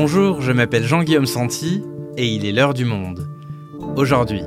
Bonjour, je m'appelle Jean-Guillaume Santi et il est l'heure du monde. Aujourd'hui,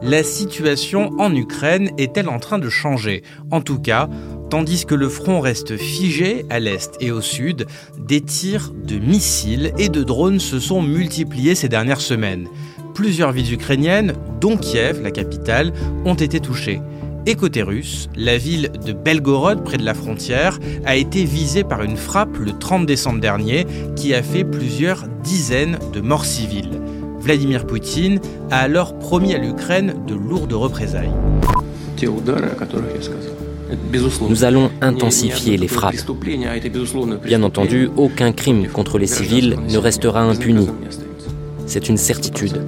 la situation en Ukraine est-elle en train de changer? En tout cas, tandis que le front reste figé à l'est et au sud, des tirs de missiles et de drones se sont multipliés ces dernières semaines. Plusieurs villes ukrainiennes, dont Kiev, la capitale, ont été touchées. Et côté russe, la ville de Belgorod, près de la frontière, a été visée par une frappe le 30 décembre dernier qui a fait plusieurs dizaines de morts civiles. Vladimir Poutine a alors promis à l'Ukraine de lourdes représailles. Nous allons intensifier les frappes. Bien entendu, aucun crime contre les civils ne restera impuni. C'est une certitude.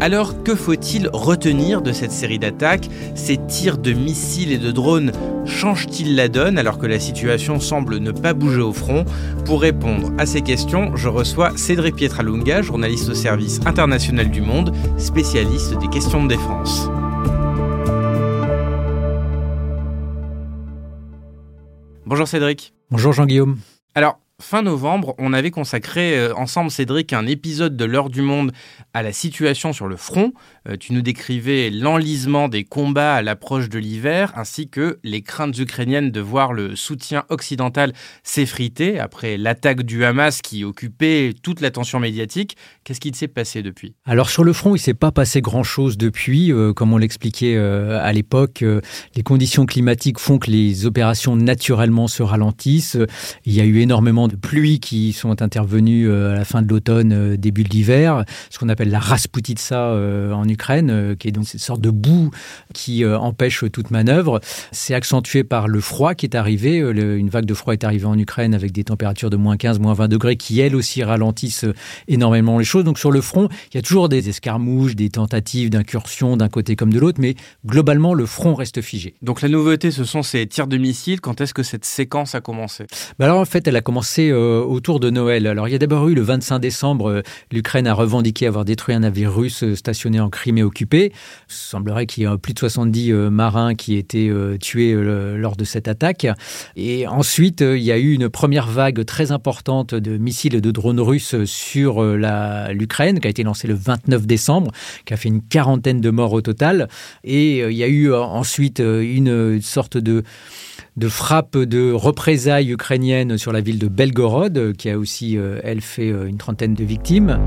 Alors que faut-il retenir de cette série d'attaques? Ces tirs de missiles et de drones changent-ils la donne alors que la situation semble ne pas bouger au front? Pour répondre à ces questions, je reçois Cédric Pietralunga, journaliste au service international du Monde, spécialiste des questions de défense. Bonjour Cédric. Bonjour Jean-Guillaume. Alors, Fin novembre, on avait consacré euh, ensemble, Cédric, un épisode de l'heure du monde à la situation sur le front. Euh, tu nous décrivais l'enlisement des combats à l'approche de l'hiver, ainsi que les craintes ukrainiennes de voir le soutien occidental s'effriter après l'attaque du Hamas qui occupait toute l'attention médiatique. Qu'est-ce qui s'est passé depuis? Alors sur le front, il ne s'est pas passé grand-chose depuis. Euh, comme on l'expliquait à l'époque, les conditions climatiques font que les opérations naturellement se ralentissent. Il y a eu énormément de pluies qui sont intervenues euh, à la fin de l'automne, euh, début de l'hiver, ce qu'on appelle la rasputitsa euh, en Ukraine, qui est donc cette sorte de boue qui empêche toute manœuvre. C'est accentué par le froid qui est arrivé. Une vague de froid est arrivée en Ukraine avec des températures de moins 15, moins 20 degrés qui, elles aussi, ralentissent énormément les choses. Donc sur le front, il y a toujours des escarmouches, des tentatives d'incursion d'un côté comme de l'autre, mais globalement, le front reste figé. Donc la nouveauté, ce sont ces tirs de missiles. Quand est-ce que cette séquence a commencé? Bah Alors en fait, elle a commencé euh, autour de Noël. Alors il y a d'abord eu le 25 décembre, euh, l'Ukraine a revendiqué avoir détruit un navire russe euh, stationné en Crimée occupée. Il semblerait qu'il y ait plus de 70 marins qui étaient tués lors de cette attaque. Et ensuite, il y a eu une première vague très importante de missiles et de drones russes sur l'Ukraine, qui a été lancée le 29 décembre, qui a fait une quarantaine de morts au total. Et il y a eu ensuite une sorte de de frappe de représailles ukrainiennes sur la ville de Belgorod, qui a aussi, euh, elle, fait euh, une trentaine de victimes.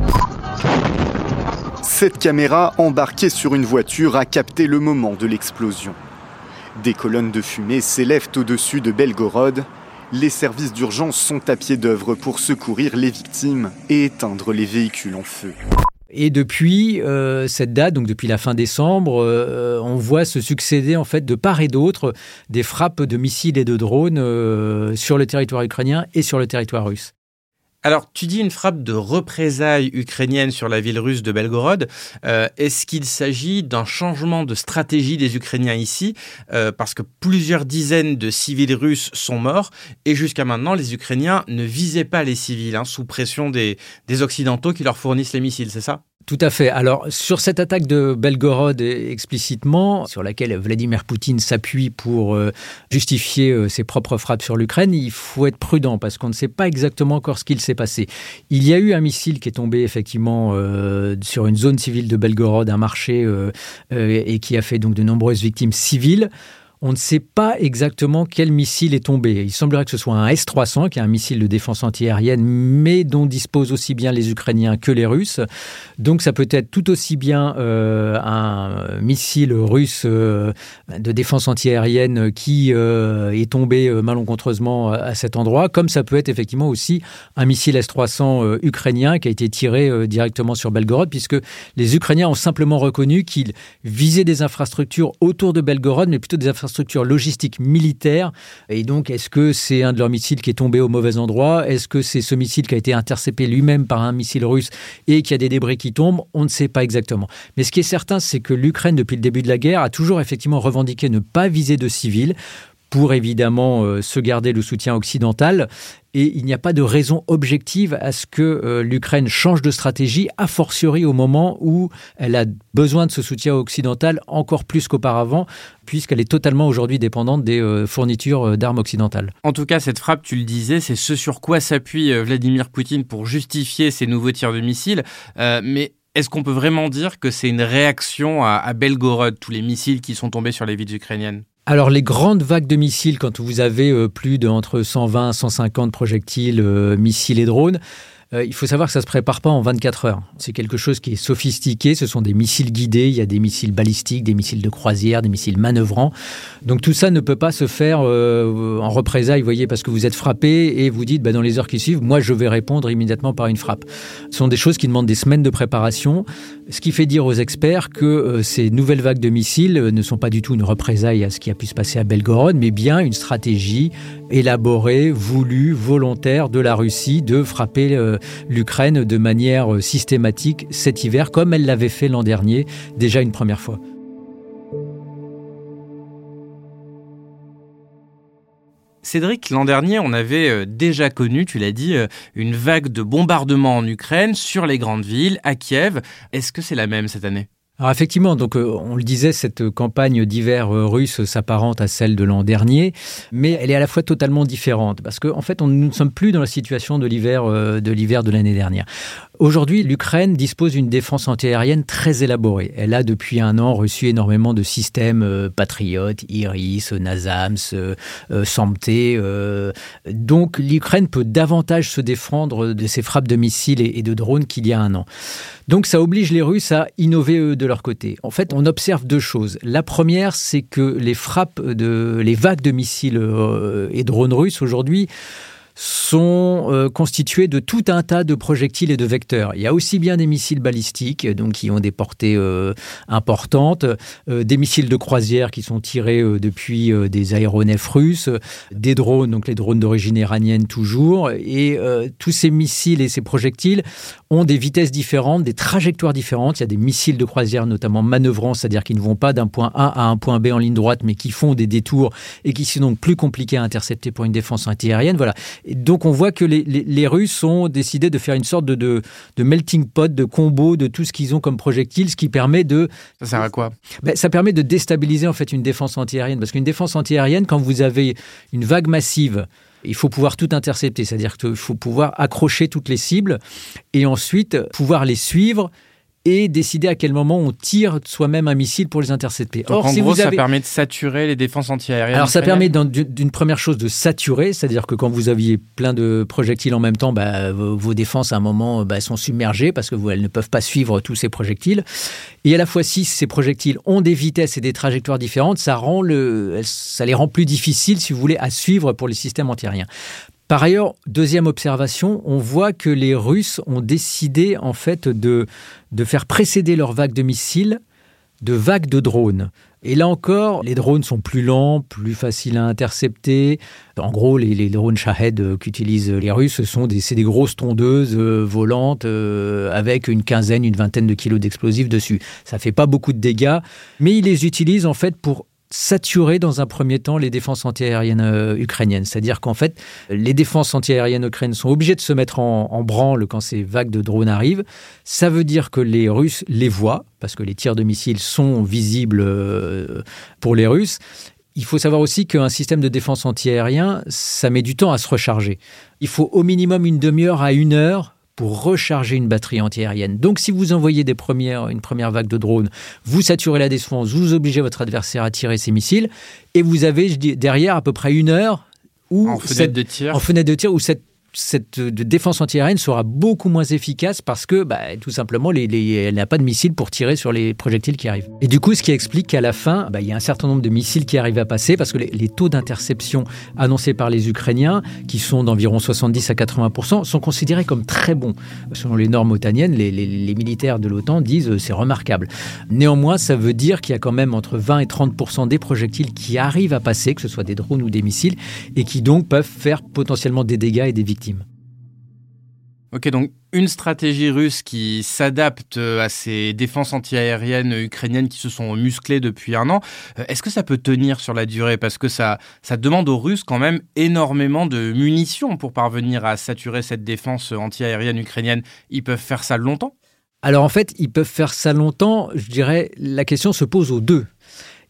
Cette caméra embarquée sur une voiture a capté le moment de l'explosion. Des colonnes de fumée s'élèvent au-dessus de Belgorod. Les services d'urgence sont à pied d'œuvre pour secourir les victimes et éteindre les véhicules en feu. Et depuis euh, cette date, donc depuis la fin décembre, euh, on voit se succéder en fait de part et d'autre des frappes de missiles et de drones euh, sur le territoire ukrainien et sur le territoire russe. Alors, tu dis une frappe de représailles ukrainienne sur la ville russe de Belgorod. Euh, est-ce qu'il s'agit d'un changement de stratégie des Ukrainiens ici? Euh, Parce que plusieurs dizaines de civils russes sont morts et jusqu'à maintenant, les Ukrainiens ne visaient pas les civils hein, sous pression des Occidentaux qui leur fournissent les missiles, c'est ça? Tout à fait. Alors, sur cette attaque de Belgorod explicitement, sur laquelle Vladimir Poutine s'appuie pour euh, justifier euh, ses propres frappes sur l'Ukraine, il faut être prudent parce qu'on ne sait pas exactement encore ce qu'il s'est passé. Il y a eu un missile qui est tombé effectivement euh, sur une zone civile de Belgorod, un marché, et qui a fait donc de nombreuses victimes civiles. On ne sait pas exactement quel missile est tombé. Il semblerait que ce soit un S-300, qui est un missile de défense antiaérienne, mais dont disposent aussi bien les Ukrainiens que les Russes. Donc ça peut être tout aussi bien euh, un missile russe euh, de défense antiaérienne qui euh, est tombé malencontreusement à cet endroit, comme ça peut être effectivement aussi un missile S-300 ukrainien qui a été tiré directement sur Belgorod, puisque les Ukrainiens ont simplement reconnu qu'ils visaient des infrastructures autour de Belgorod, mais plutôt des infrastructures infrastructure logistique militaire. Et donc, est-ce que c'est un de leurs missiles qui est tombé au mauvais endroit? Est-ce que c'est ce missile qui a été intercepté lui-même par un missile russe et qu'il y a des débris qui tombent? On ne sait pas exactement. Mais ce qui est certain, c'est que l'Ukraine, depuis le début de la guerre, a toujours effectivement revendiqué ne pas viser de civils pour évidemment euh, se garder le soutien occidental. Et il n'y a pas de raison objective à ce que euh, l'Ukraine change de stratégie, a fortiori au moment où elle a besoin de ce soutien occidental encore plus qu'auparavant, puisqu'elle est totalement aujourd'hui dépendante des euh, fournitures d'armes occidentales. En tout cas, cette frappe, tu le disais, c'est ce sur quoi s'appuie Vladimir Poutine pour justifier ces nouveaux tirs de missiles. mais est-ce qu'on peut vraiment dire que c'est une réaction à, Belgorod, tous les missiles qui sont tombés sur les villes ukrainiennes? Alors les grandes vagues de missiles, quand vous avez euh, plus de entre 120 et 150 projectiles, euh, missiles et drones, euh, il faut savoir que ça se prépare pas en 24 heures. C'est quelque chose qui est sophistiqué. Ce sont des missiles guidés. Il y a des missiles balistiques, des missiles de croisière, des missiles manœuvrants. Donc tout ça ne peut pas se faire euh, en représailles, voyez, parce que vous êtes frappé et vous dites, bah, dans les heures qui suivent, moi, je vais répondre immédiatement par une frappe. Ce sont des choses qui demandent des semaines de préparation, ce qui fait dire aux experts que euh, ces nouvelles vagues de missiles ne sont pas du tout une représaille à ce qui a pu se passer à Belgorod, mais bien une stratégie élaborée, voulue, volontaire de la Russie de frapper l'Ukraine de manière euh, systématique cet hiver, comme elle l'avait fait l'an dernier, déjà une première fois. Cédric, l'an dernier, on avait euh, déjà connu, tu l'as dit, euh, une vague de bombardements en Ukraine sur les grandes villes, à Kiev. Est-ce que c'est la même cette année? Alors effectivement, donc euh, on le disait, cette campagne d'hiver euh, russe s'apparente à celle de l'an dernier, mais elle est à la fois totalement différente parce qu'en en fait, on, nous ne sommes plus dans la situation de l'hiver euh, de l'hiver de l'année dernière. Aujourd'hui, l'Ukraine dispose d'une défense antiaérienne très élaborée. Elle a depuis un an reçu énormément de systèmes patriotes, Iris, Nasams, Samté. donc l'Ukraine peut davantage se défendre de ces frappes de missiles et de drones qu'il y a un an. Donc ça oblige les Russes à innover de En fait, on observe deux choses. La première, c'est que les frappes de les vagues de missiles euh, et drones russes aujourd'hui sont euh, constitués de tout un tas de projectiles et de vecteurs. Il y a aussi bien des missiles balistiques, donc qui ont des portées euh, importantes, euh, des missiles de croisière qui sont tirés depuis des aéronefs russes, des drones, donc les drones d'origine iranienne toujours, et tous ces missiles et ces projectiles ont des vitesses différentes, des trajectoires différentes. Il y a des missiles de croisière notamment manœuvrants, c'est-à-dire qui ne vont pas d'un point A à un point B en ligne droite, mais qui font des détours et qui sont donc plus compliqués à intercepter pour une défense antiaérienne. Voilà donc on voit que les, Russes ont décidé de faire une sorte de, melting pot, de combo de tout ce qu'ils ont comme projectiles, ce qui permet de... Ça sert à quoi? Ben, Ça permet de déstabiliser en fait une défense antiaérienne. Parce qu'une défense antiaérienne, quand vous avez une vague massive, il faut pouvoir tout intercepter, c'est-à-dire qu'il faut pouvoir accrocher toutes les cibles et ensuite pouvoir les suivre et décider à quel moment on tire soi-même un missile pour les intercepter. Or, en gros, ça permet de saturer les défenses antiaériennes. Alors, ça permet d'une première chose de saturer, c'est-à-dire que quand vous aviez plein de projectiles en même temps, bah, vos, défenses à un moment bah, sont submergées parce que vous, elles ne peuvent pas suivre tous ces projectiles. Et à la fois, si ces projectiles ont des vitesses et des trajectoires différentes, ça rend le, ça les rend plus difficiles, si vous voulez, à suivre pour les systèmes antiaériens. Par ailleurs, deuxième observation, on voit que les Russes ont décidé en fait de, faire précéder leur vague de missiles de vagues de drones. Et là encore, les drones sont plus lents, plus faciles à intercepter. En gros, les, drones Shahed euh, qu'utilisent les Russes sont des, des grosses tondeuses euh, volantes euh, avec une quinzaine, une vingtaine de kilos d'explosifs dessus. Ça fait pas beaucoup de dégâts, mais ils les utilisent en fait pour saturer dans un premier temps les défenses antiaériennes euh, ukrainiennes. C'est-à-dire qu'en fait, les défenses antiaériennes ukrainiennes sont obligées de se mettre en, branle quand ces vagues de drones arrivent. Ça veut dire que les Russes les voient, parce que les tirs de missiles sont visibles euh, pour les Russes. Il faut savoir aussi qu'un système de défense antiaérien, ça met du temps à se recharger. Il faut au minimum une demi-heure à une heure pour recharger une batterie antiaérienne. Donc si vous envoyez des premières, une première vague de drones, vous saturez la défense, vous obligez votre adversaire à tirer ses missiles, et vous avez derrière à peu près une heure où en fenêtre de tir, en fenêtre de tir où cette cette euh, défense antiaérienne sera beaucoup moins efficace parce que, bah, tout simplement, elle n'a pas de missiles pour tirer sur les projectiles qui arrivent. Et du coup, ce qui explique qu'à la fin, bah, il y a un certain nombre de missiles qui arrivent à passer parce que les, taux d'interception annoncés par les Ukrainiens, qui sont d'environ 70 à 80 sont considérés comme très bons. Selon les normes otaniennes, les, les militaires de l'OTAN disent euh, c'est remarquable. Néanmoins, ça veut dire qu'il y a quand même entre 20 et 30 des projectiles qui arrivent à passer, que ce soit des drones ou des missiles, et qui donc peuvent faire potentiellement des dégâts et des victimes. Ok, donc une stratégie russe qui s'adapte à ces défenses antiaériennes ukrainiennes qui se sont musclées depuis un an. Euh, est-ce que ça peut tenir sur la durée? Parce que ça, ça demande aux Russes quand même énormément de munitions pour parvenir à saturer cette défense antiaérienne ukrainienne. Ils peuvent faire ça longtemps? Alors en fait, ils peuvent faire ça longtemps. Je dirais, la question se pose aux deux.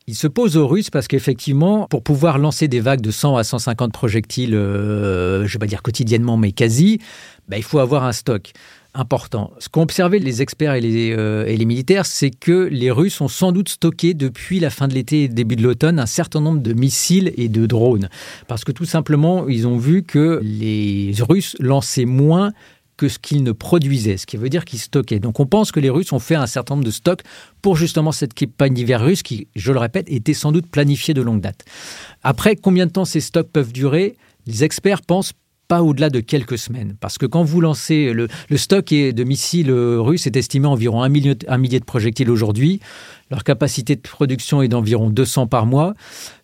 Il se pose aux Russes parce qu'effectivement, pour pouvoir lancer des vagues de 100 à 150 projectiles, euh, je ne vais pas dire quotidiennement, mais quasi, bah, il faut avoir un stock important. Ce qu'ont observé les experts et les, euh, et les militaires, c'est que les Russes ont sans doute stocké depuis la fin de l'été et début de l'automne un certain nombre de missiles et de drones. Parce que tout simplement, ils ont vu que les Russes lançaient moins que ce qu'ils ne produisaient, ce qui veut dire qu'ils stockaient. Donc on pense que les Russes ont fait un certain nombre de stocks pour justement cette campagne d'hiver russe qui, je le répète, était sans doute planifiée de longue date. Après, combien de temps ces stocks peuvent durer? Les experts pensent pas au-delà de quelques semaines. Parce que quand vous lancez, le, stock de missiles russes est estimé à environ un millier, un millier de projectiles aujourd'hui. Leur capacité de production est d'environ 200 par mois.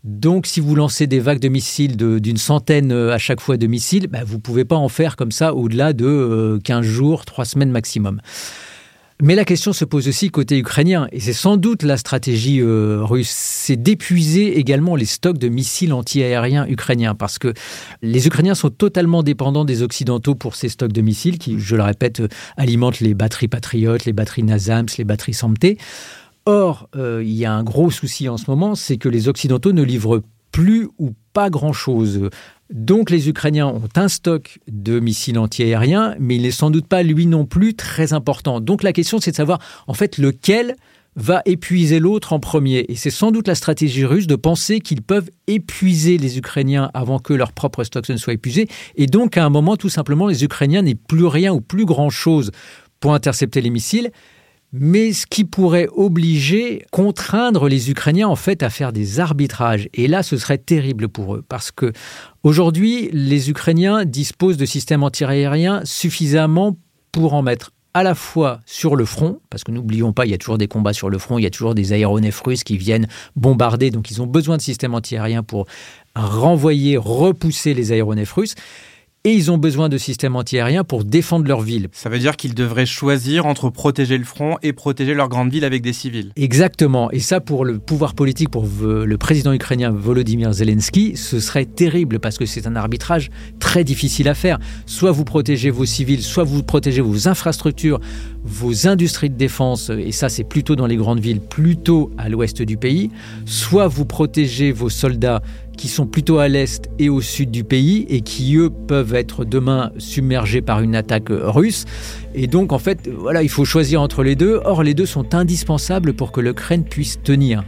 Donc, si vous lancez des vagues de missiles d'une centaine euh, à chaque fois de missiles, bah, vous ne pouvez pas en faire comme ça au-delà de 15 euh, jours, 3 semaines maximum. Mais la question se pose aussi côté ukrainien, et c'est sans doute la stratégie euh, russe, c'est d'épuiser également les stocks de missiles antiaériens ukrainiens, parce que les Ukrainiens sont totalement dépendants des Occidentaux pour ces stocks de missiles, qui, je le répète, euh, alimentent les batteries Patriot, les batteries Nasams, les batteries Samte. Or, euh, il y a un gros souci en ce moment, c'est que les Occidentaux ne livrent plus ou pas grand-chose donc les Ukrainiens ont un stock de missiles antiaériens, mais il n'est sans doute pas lui non plus très important. Donc la question c'est de savoir en fait lequel va épuiser l'autre en premier. Et c'est sans doute la stratégie russe de penser qu'ils peuvent épuiser les Ukrainiens avant que leur propre stock ne soit épuisé. Et donc à un moment tout simplement les Ukrainiens n'aient plus rien ou plus grand-chose pour intercepter les missiles mais ce qui pourrait obliger, contraindre les Ukrainiens en fait à faire des arbitrages. Et là, ce serait terrible pour eux, parce que aujourd'hui, les Ukrainiens disposent de systèmes antiaériens suffisamment pour en mettre à la fois sur le front, parce que n'oublions pas, il y a toujours des combats sur le front, il y a toujours des aéronefs russes qui viennent bombarder, donc ils ont besoin de systèmes antiaériens pour renvoyer, repousser les aéronefs russes et ils ont besoin de systèmes antiaériens pour défendre leur ville. Ça veut dire qu'ils devraient choisir entre protéger le front et protéger leur grande ville avec des civils. Exactement. Et ça, pour le pouvoir politique, pour le président ukrainien Volodymyr Zelensky, ce serait terrible parce que c'est un arbitrage très difficile à faire. Soit vous protégez vos civils, soit vous protégez vos infrastructures, vos industries de défense, et ça c'est plutôt dans les grandes villes, plutôt à l'ouest du pays, soit vous protégez vos soldats qui sont plutôt à l'est et au sud du pays et qui, eux, peuvent être demain submergés par une attaque russe. Et donc, en fait, voilà, il faut choisir entre les deux. Or, les deux sont indispensables pour que l'Ukraine puisse tenir.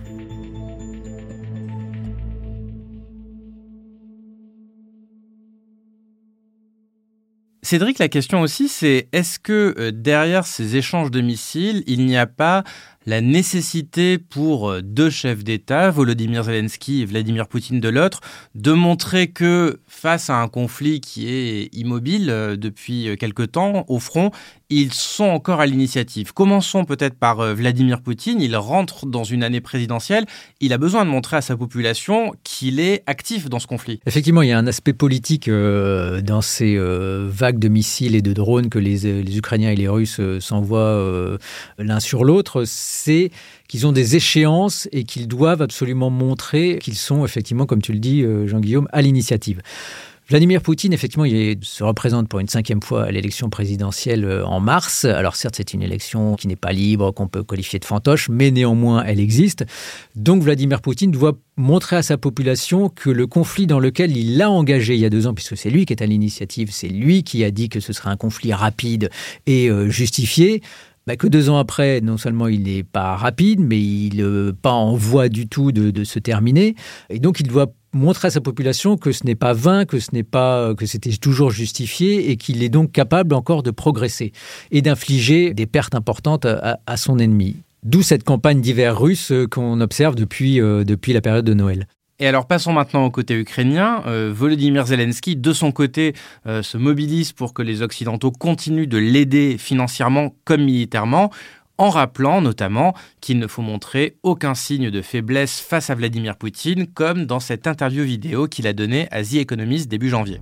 Cédric, la question aussi, c'est est-ce que euh, derrière ces échanges de missiles, il n'y a pas la nécessité pour euh, deux chefs d'État, Volodymyr Zelensky et Vladimir Poutine de l'autre, de montrer que face à un conflit qui est immobile euh, depuis quelque temps au front, ils sont encore à l'initiative. Commençons peut-être par euh, Vladimir Poutine. Il rentre dans une année présidentielle. Il a besoin de montrer à sa population qu'il est actif dans ce conflit. Effectivement, il y a un aspect politique euh, dans ces euh, vagues de missiles et de drones que les Ukrainiens et les Russes s'envoient l'un sur l'autre. C'est qu'ils ont des échéances et qu'ils doivent absolument montrer qu'ils sont effectivement, comme tu le dis, Jean-Guillaume, à l'initiative. Vladimir Poutine, effectivement, il se représente pour une cinquième fois à l'élection présidentielle euh, en mars. Alors certes, c'est une élection qui n'est pas libre, qu'on peut qualifier de fantoche, mais néanmoins, elle existe. Donc Vladimir Poutine doit montrer à sa population que le conflit dans lequel il l'a engagé il y a deux ans, puisque c'est lui qui est à l'initiative, c'est lui qui a dit que ce serait un conflit rapide et euh, justifié, bah, que deux ans après, non seulement il n'est pas rapide, mais il n'est euh, pas en voie du tout de, se terminer. Et donc il doit montrer à sa population que ce n'est pas vain, que ce n'est pas que c'était toujours justifié et qu'il est donc capable encore de progresser et d'infliger des pertes importantes à, son ennemi. D'où cette campagne d'hiver russe qu'on observe depuis, euh, depuis la période de Noël. Et alors passons maintenant au côté ukrainien. Euh, Volodymyr Zelensky, de son côté, euh, se mobilise pour que les Occidentaux continuent de l'aider financièrement comme militairement en rappelant notamment qu'il ne faut montrer aucun signe de faiblesse face à Vladimir Poutine, comme dans cette interview vidéo qu'il a donnée à The Economist début janvier.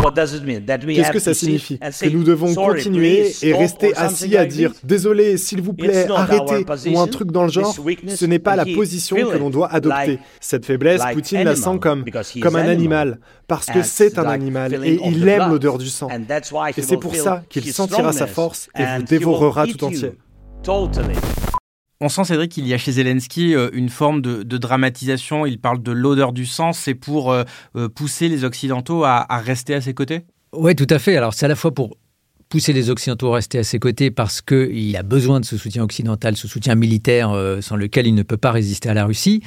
Qu'est-ce que ça signifie? Que nous devons continuer et rester assis à dire désolé, s'il vous plaît, arrêtez ou un truc dans le genre Ce n'est pas la position que l'on doit adopter. Cette faiblesse, Poutine la sent comme, comme un animal, parce que c'est un animal et il aime l'odeur du sang. Et c'est pour ça qu'il sentira sa force et vous dévorera tout entier. On sent, Cédric, qu'il y a chez Zelensky euh, une forme de, dramatisation. Il parle de l'odeur du sang. C'est pour euh, euh, pousser les Occidentaux à, rester à ses côtés? Oui, tout à fait. Alors, c'est à la fois pour pousser les Occidentaux à rester à ses côtés parce qu'il a besoin de ce soutien occidental, ce soutien militaire sans lequel il ne peut pas résister à la Russie.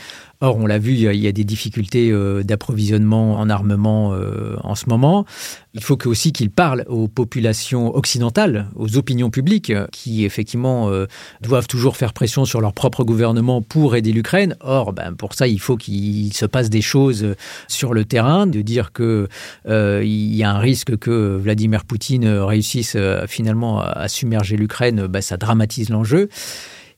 Or, on l'a vu, il y a des difficultés euh, d'approvisionnement en armement euh, en ce moment. Il faut que aussi qu'il parle aux populations occidentales, aux opinions publiques, qui effectivement euh, doivent toujours faire pression sur leur propre gouvernement pour aider l'Ukraine. Or, ben, pour ça, il faut qu'il se passe des choses sur le terrain, de dire que il y a un risque que Vladimir Poutine réussisse finalement à submerger l'Ukraine. Ben, ça dramatise l'enjeu.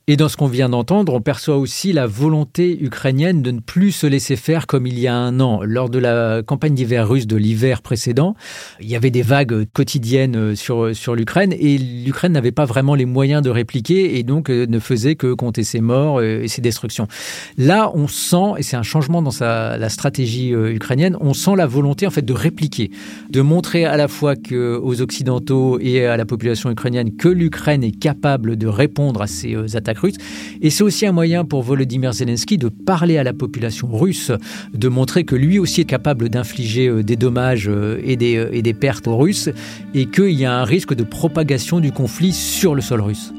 Et dans ce qu'on vient d'entendre, on perçoit aussi la volonté ukrainienne de ne plus se laisser faire comme il y a un an. Lors de la campagne d'hiver russe de l'hiver précédent, il y avait des vagues quotidiennes sur, sur l'Ukraine et l'Ukraine n'avait pas vraiment les moyens de répliquer et donc euh, ne faisait que compter ses morts euh, et ses destructions. Là, on sent, et c'est un changement dans la stratégie euh, ukrainienne, on sent la volonté en fait de répliquer, de montrer à la fois que, aux Occidentaux et à la population ukrainienne que l'Ukraine est capable de répondre à ces attaques et c'est aussi un moyen pour Volodymyr Zelensky de parler à la population russe, de montrer que lui aussi est capable d'infliger euh, des dommages euh, et des, euh, et des pertes aux Russes, et qu'il y a un risque de propagation du conflit sur le sol russe.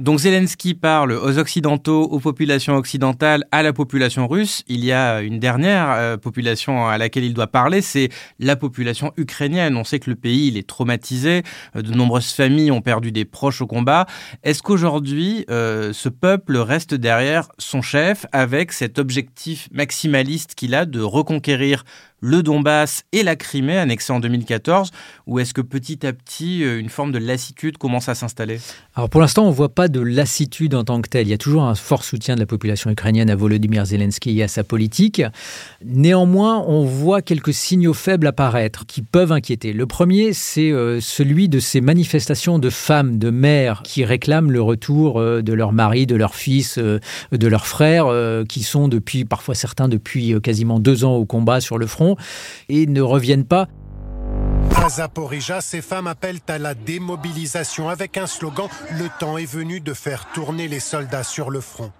Donc Zelensky parle aux Occidentaux, aux populations occidentales, à la population russe. Il y a une dernière euh, population à laquelle il doit parler, c'est la population ukrainienne. On sait que le pays il est traumatisé, euh, de nombreuses familles ont perdu des proches au combat. Est-ce qu'aujourd'hui, euh, ce peuple reste derrière son chef avec cet objectif maximaliste qu'il a de reconquérir le Donbass et la Crimée annexée en 2014 ou est-ce que petit à petit euh, une forme de lassitude commence à s'installer? Alors pour l'instant on voit pas de lassitude en tant que telle. Il y a toujours un fort soutien de la population ukrainienne à Volodymyr Zelensky et à sa politique. Néanmoins on voit quelques signaux faibles apparaître qui peuvent inquiéter. Le premier c'est euh, celui de ces manifestations de femmes, de mères qui réclament le retour euh, de leur mari, de leur fils, de leurs frères qui sont depuis parfois certains depuis quasiment deux ans au combat sur le front et ne reviennent pas. À Zaporizhia, ces femmes appellent à la démobilisation avec un slogan Le temps est venu de faire tourner les soldats sur le front.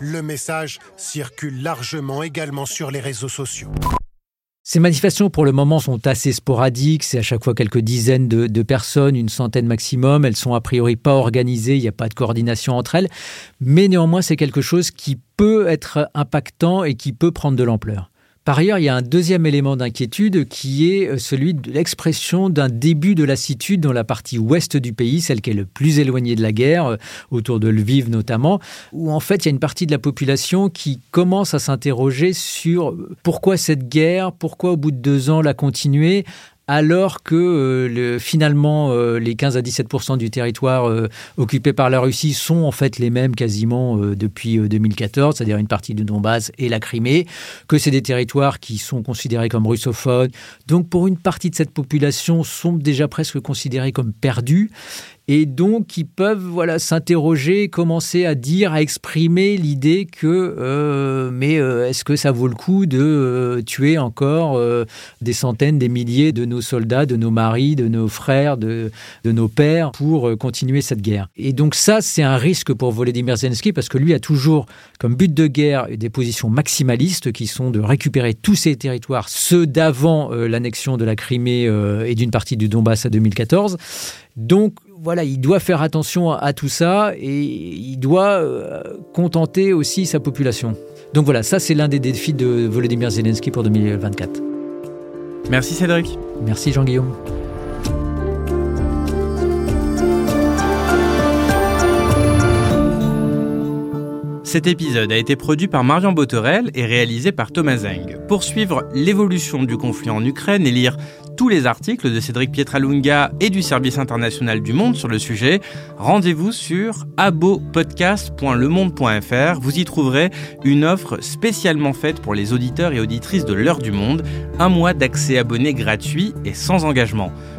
Le message circule largement également sur les réseaux sociaux. Ces manifestations, pour le moment, sont assez sporadiques. C'est à chaque fois quelques dizaines de, de, personnes, une centaine maximum. Elles sont a priori pas organisées. Il n'y a pas de coordination entre elles. Mais néanmoins, c'est quelque chose qui peut être impactant et qui peut prendre de l'ampleur. Par ailleurs, il y a un deuxième élément d'inquiétude qui est euh, celui de l'expression d'un début de lassitude dans la partie ouest du pays, celle qui est le plus éloignée de la guerre, euh, autour de Lviv notamment, où en fait il y a une partie de la population qui commence à s'interroger sur euh, pourquoi cette guerre, pourquoi au bout de deux ans la continuer, alors que euh, finalement euh, les 15 à 17% du territoire euh, occupé par la Russie sont en fait les mêmes quasiment depuis 2014, c'est-à-dire une partie du Donbass et la Crimée, que c'est des territoires qui sont considérés comme russophones, donc pour une partie de cette population sont déjà presque considérés comme perdus et donc qui peuvent voilà s'interroger, commencer à dire, à exprimer l'idée que euh, mais euh, est-ce que ça vaut le coup de euh, tuer encore des centaines, des milliers de nos soldats, de nos maris, de nos frères, de, de nos pères pour continuer cette guerre? Et donc ça, c'est un risque pour Volodymyr Zelensky parce que lui a toujours comme but de guerre des positions maximalistes qui sont de récupérer tous ces territoires, ceux d'avant l'annexion de la Crimée et d'une partie du Donbass à 2014. Donc voilà, il doit faire attention à, tout ça et il doit euh, contenter aussi sa population. Donc voilà, ça c'est l'un des défis de Volodymyr Zelensky pour 2024. Merci Cédric. Merci Jean-Guillaume. Cet épisode a été produit par Marion Botorel et réalisé par Thomas Zeng. Pour suivre l'évolution du conflit en Ukraine et lire tous les articles de Cédric Pietralunga et du Service international du Monde sur le sujet, rendez-vous sur abopodcast.lemonde.fr. Vous y trouverez une offre spécialement faite pour les auditeurs et auditrices de l'heure du monde, un mois d'accès abonné gratuit et sans engagement.